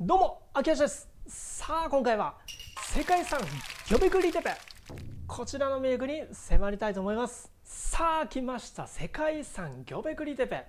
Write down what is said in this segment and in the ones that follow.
どうも秋吉です。さあ今回は世界遺産ギョベクリテペ。こちらの魅力に迫りたいと思います。さあ来ました世界遺産ギョベクリテペ。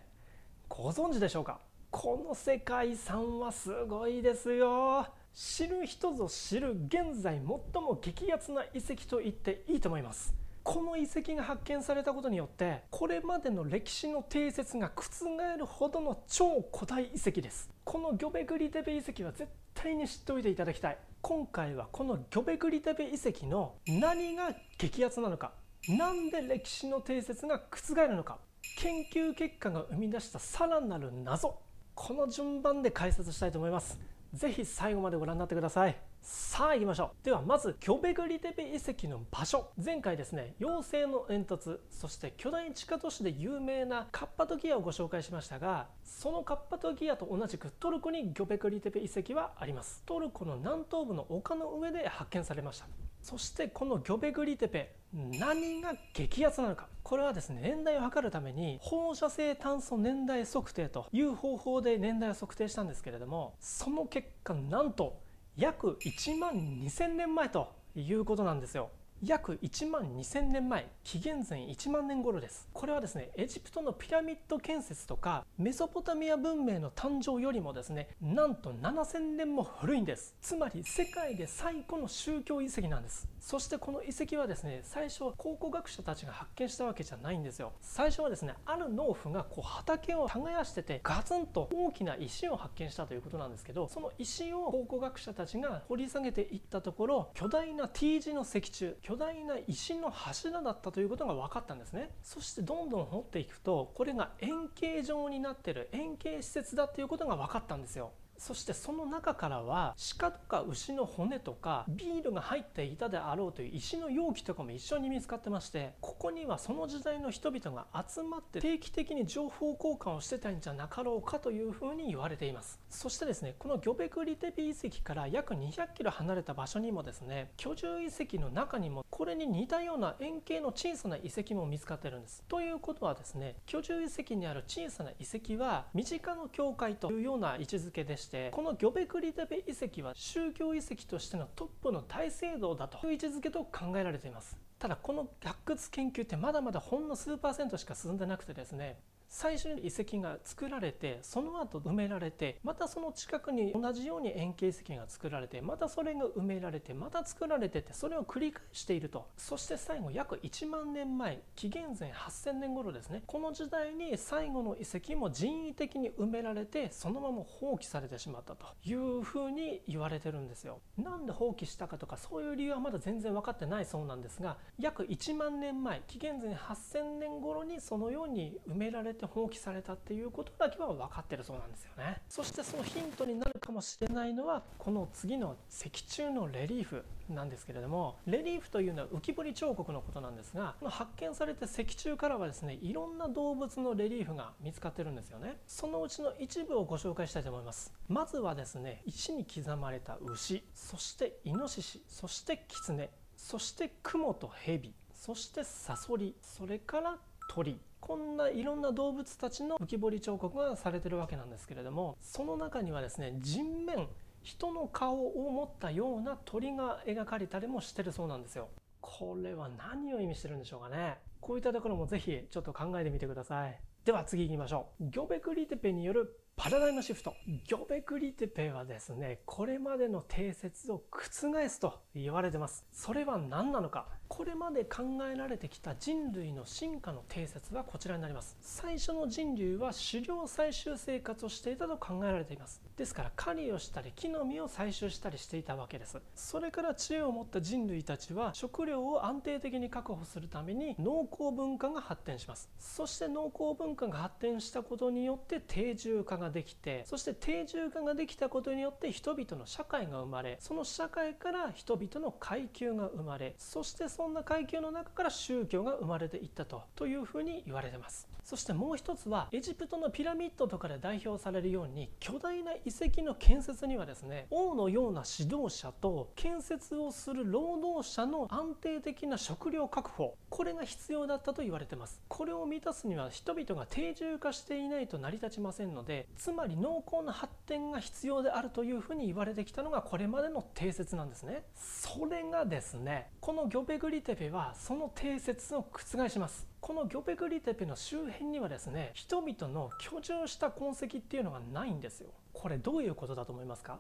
ご存知でしょうか？この世界遺産はすごいですよ。知る人ぞ知る現在最も激アツな遺跡と言っていいと思います。この遺跡が発見されたことによってこれまでの歴史の定説が覆るほどの超古代遺跡です。このギョベグリテベ遺跡は絶対に知っておいていただきたい。今回はこのギョベグリテベ遺跡の何が激アツなのか。なんで歴史の定説が覆るのか。研究結果が生み出したさらなる謎。この順番で解説したいと思います。ぜひ最後までご覧になってください。さあ行きましょう。ではまずキョベグリテペ遺跡の場所。前回ですね妖精の煙突そして巨大地下都市で有名なカッパトギアをご紹介しましたがそのカッパトギアと同じくトルコにギョベグリテペ遺跡はあります。トルコの南東部の丘の上で発見されました。そしてこのギョベグリテペ何が激アツなのかこれはですね年代を測るために放射性炭素年代測定という方法で年代を測定したんですけれどもその結果なんと約1万2000年前ということなんですよ。約1万2000年前紀元前1万年頃です。これはですねエジプトのピラミッド建設とかメソポタミア文明の誕生よりもですねなんと7000年も古いんです。つまり世界で最古の宗教遺跡なんです。そしてこの遺跡はですね最初は考古学者たちが発見したわけじゃないんですよ。最初はですねある農夫がこう畑を耕しててガツンと大きな石を発見したということなんですけどその石を考古学者たちが掘り下げていったところ巨大な T 字の石柱巨大な石の柱だったということが分かったんですね。そしてどんどん掘っていくとこれが円形状になってる円形施設だっていうことが分かったんですよ。そしてその中からは鹿とか牛の骨とかビールが入っていたであろうという石の容器とかも一緒に見つかってましてここにはその時代の人々が集まって定期的に情報交換をしてたんじゃなかろうかというふうに言われています。そしてですねこのギョベクリテピ遺跡から約200キロ離れた場所にもですね居住遺跡の中にもこれに似たような円形の小さな遺跡も見つかってるんです。ということはですね居住遺跡にある小さな遺跡は身近の教会というような位置づけでしたてこのギョベクリテペ遺跡は宗教遺跡としてのトップの大聖堂だという位置づけと考えられています。ただこの発掘研究ってまだまだほんの数パーセントしか進んでなくてですね最初に遺跡が作られてその後埋められてまたその近くに同じように円形遺跡が作られてまたそれが埋められてまた作られてってそれを繰り返していると。そして最後約1万年前紀元前8000年頃ですね。この時代に最後の遺跡も人為的に埋められてそのまま放棄されてしまったと。いうふうに言われてるんですよ。なんで放棄したかとかそういう理由はまだ全然分かってないそうなんですが約1万年前紀元前8000年頃にそのように埋められてって放棄されたっていうことだけは分かってるそうなんですよね。そしてそのヒントになるかもしれないのはこの次の石柱のレリーフなんですけれどもレリーフというのは浮き彫り彫刻のことなんですが発見された石柱からはですねいろんな動物のレリーフが見つかってるんですよね。そのうちの一部をご紹介したいと思います。まずはですね石に刻まれた牛そしてイノシシそしてキツネそしてクモとヘビそしてサソリそれから鳥。こんないろんな動物たちの浮き彫り彫刻がされてるわけなんですけれどもその中にはですね人面人の顔を持ったような鳥が描かれたりもしてるそうなんですよ。これは何を意味してるんでしょうかねこういったところもぜひちょっと考えてみてください。では次行きましょう。ギョベクリテペによるパラダイムシフト。ギョベクリテペはですね、これまでの定説を覆すと言われてます。それは何なのかこれまで考えられてきた人類の進化の定説はこちらになります。最初の人類は狩猟採集生活をしていたと考えられています。ですから狩りをしたり木の実を採集したりしていたわけです。それから知恵を持った人類たちは食料を安定的に確保するために農耕文化が発展します。そして農耕文化が発展したことによって定住化ができてそして定住化ができたことによって人々の社会が生まれその社会から人々の階級が生まれそしてそんな階級の中から宗教が生まれていったとというふうに言われてます。そしてもう一つはエジプトのピラミッドとかで代表されるように巨大な遺跡の建設にはですね王のような指導者と建設をする労働者の安定的な食料確保これが必要だったと言われてます。これを満たすには人々が定住化していないと成り立ちませんのでつまり濃厚な発展が必要であるというふうに言われてきたのがこれまでの定説なんですね。それがですねこのギョベグリテペはその定説を覆します。このギョベグリテペの周辺にはですね人々の居住した痕跡っていうのがないんですよこれどういうことだと思いますか？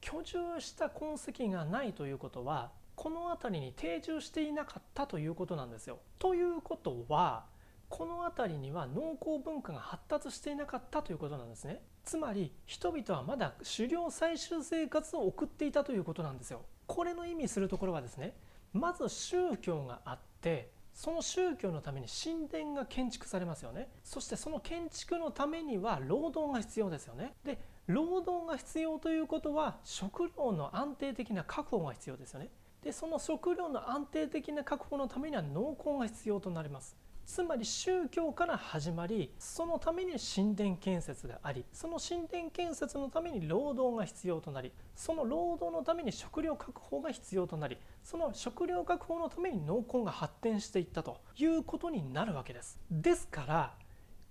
居住した痕跡がないということはこの辺りに定住していなかったということなんですよ。ということはこの辺りには農耕文化が発達していなかったということなんですね。つまり人々はまだ狩猟採集生活を送っていたということなんですよ。これの意味するところはですねまず宗教があってその宗教のために神殿が建築されますよね。そしてその建築のためには労働が必要ですよね。で労働が必要ということは食料の安定的な確保が必要ですよね。でその食料の安定的な確保のためには農耕が必要となります。つまり宗教から始まりそのために神殿建設がありその神殿建設のために労働が必要となりその労働のために食料確保が必要となりその食料確保のために農耕が発展していったということになるわけです。ですから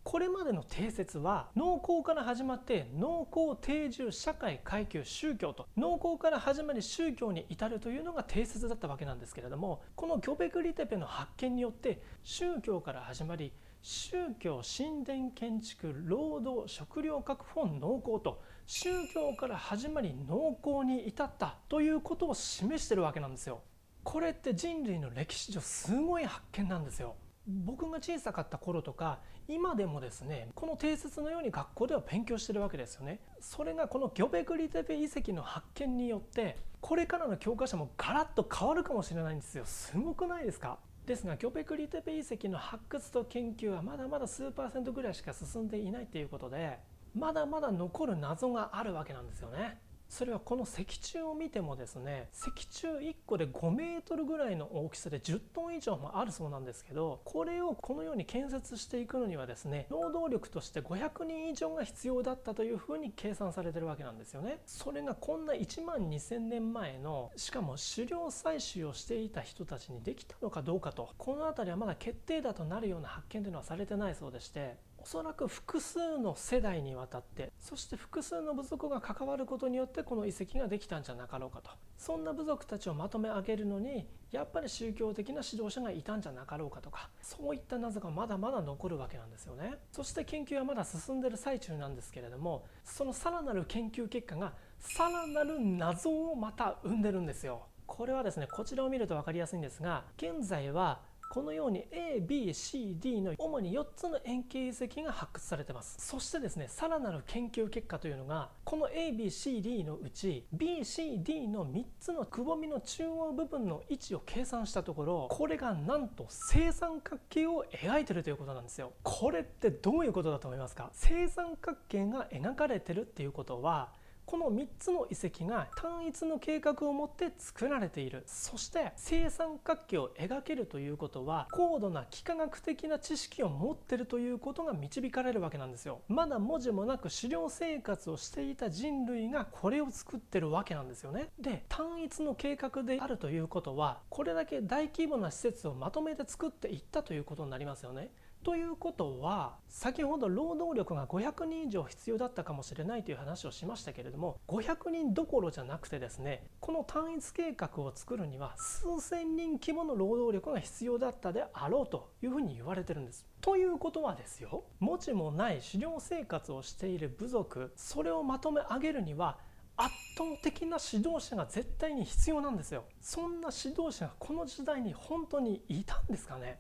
これまでの定説は農耕から始まって農耕定住社会階級宗教と農耕から始まり宗教に至るというのが定説だったわけなんですけれどもこのギョベクリテペの発見によって宗教から始まり宗教神殿建築労働食料確保農耕と宗教から始まり農耕に至ったということを示してるわけなんですよ。これって人類の歴史上すごい発見なんですよ。僕が小さかった頃とか今でもですねこの定説のように学校では勉強してるわけですよね。それがこのギョベクリテペ遺跡の発見によってこれからの教科書もガラッと変わるかもしれないんですよ。すごくないですか？ですがギョベクリテペ遺跡の発掘と研究はまだまだ数パーセントぐらいしか進んでいないということでまだまだ残る謎があるわけなんですよね。それはこの石柱を見てもですね石柱1個で5メートルぐらいの大きさで10トン以上もあるそうなんですけどこれをこのように建設していくのにはですね労働力として500人以上が必要だったというふうに計算されてるわけなんですよね。それがこんな1万2000年前のしかも狩猟採集をしていた人たちにできたのかどうかとこの辺りはまだ決定打となるような発見というのはされてないそうでしておそらく複数の世代にわたってそして複数の部族が関わることによってこの遺跡ができたんじゃなかろうかと。そんな部族たちをまとめ上げるのにやっぱり宗教的な指導者がいたんじゃなかろうかとかそういった謎がまだまだ残るわけなんですよね。そして研究はまだ進んでる最中なんですけれどもそのさらなる研究結果がさらなる謎をまた生んでるんですよ。これはですねこちらを見ると分かりやすいんですが現在はこのように ABCD の主に4つの円形遺跡が発掘されてます。そしてですねさらなる研究結果というのがこの ABCD のうち BCD の3つのくぼみの中央部分の位置を計算したところこれがなんと正三角形を描いてるということなんですよ。これってどういうことだと思いますか？正三角形が描かれてるっていうことはこの3つの遺跡が単一の計画を持って作られている。そして正三角形を描けるということは高度な幾何学的な知識を持ってるということが導かれるわけなんですよ。まだ文字もなく狩猟生活をしていた人類がこれを作ってるわけなんですよね。で単一の計画であるということはこれだけ大規模な施設をまとめて作っていったということになりますよね。ということは先ほど労働力が500人以上必要だったかもしれないという話をしましたけれども500人どころじゃなくてですねこの単一計画を作るには数千人規模の労働力が必要だったであろうというふうに言われてるんです。ということはですよ文字もない狩猟生活をしている部族それをまとめ上げるには圧倒的な指導者が絶対に必要なんですよそんな指導者がこの時代に本当にいたんですかね？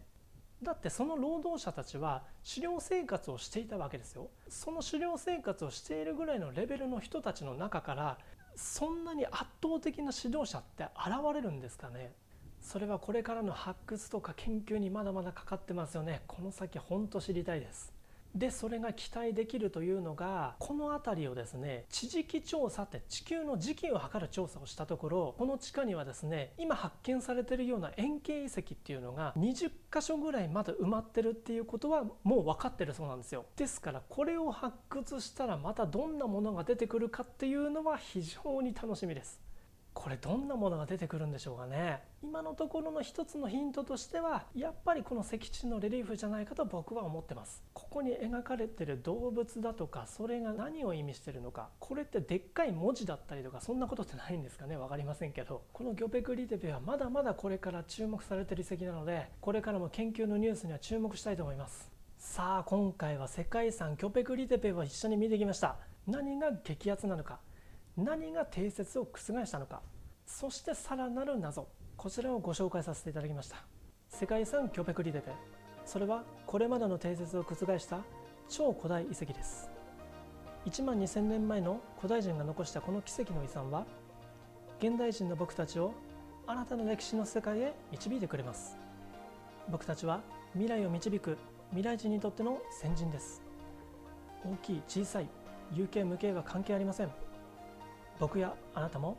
だってその労働者たちは狩猟生活をしていたわけですよ。その狩猟生活をしているぐらいのレベルの人たちの中からそんなに圧倒的な指導者って現れるんですかね。それはこれからの発掘とか研究にまだまだかかってますよね。この先ほんと知りたいです。でそれが期待できるというのがこの辺りをですね地磁気調査って地球の時期を測る調査をしたところこの地下にはですね今発見されているような円形遺跡っていうのが20箇所ぐらいまだ埋まってるっていうことはもう分かってるそうなんですよ。ですからこれを発掘したらまたどんなものが出てくるかっていうのは非常に楽しみです。これどんなものが出てくるんでしょうかね。今のところの一つのヒントとしてはやっぱりこの石地のレリーフじゃないかと僕は思ってます。ここに描かれてる動物だとかそれが何を意味してるのかこれってでっかい文字だったりとかそんなことってないんですかね。分かりませんけど。このギョペクリテペはまだまだこれから注目されてる遺跡なのでこれからも研究のニュースには注目したいと思います。さあ今回は世界遺産ギョペクリテペを一緒に見てきました。何が激アツなのか。何が定説を覆したのか。そしてさらなる謎。こちらをご紹介させていただきました。世界遺産キョペクリデペそれはこれまでの定説を覆した超古代遺跡です。1万2000年前の古代人が残したこの奇跡の遺産は現代人の僕たちを新たな歴史の世界へ導いてくれます。僕たちは未来を導く未来人にとっての先人です。大きい小さい有形無形は関係ありません。僕やあなたも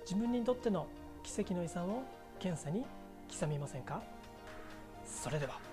自分にとっての奇跡の遺産を検査に刻みませんか？それでは。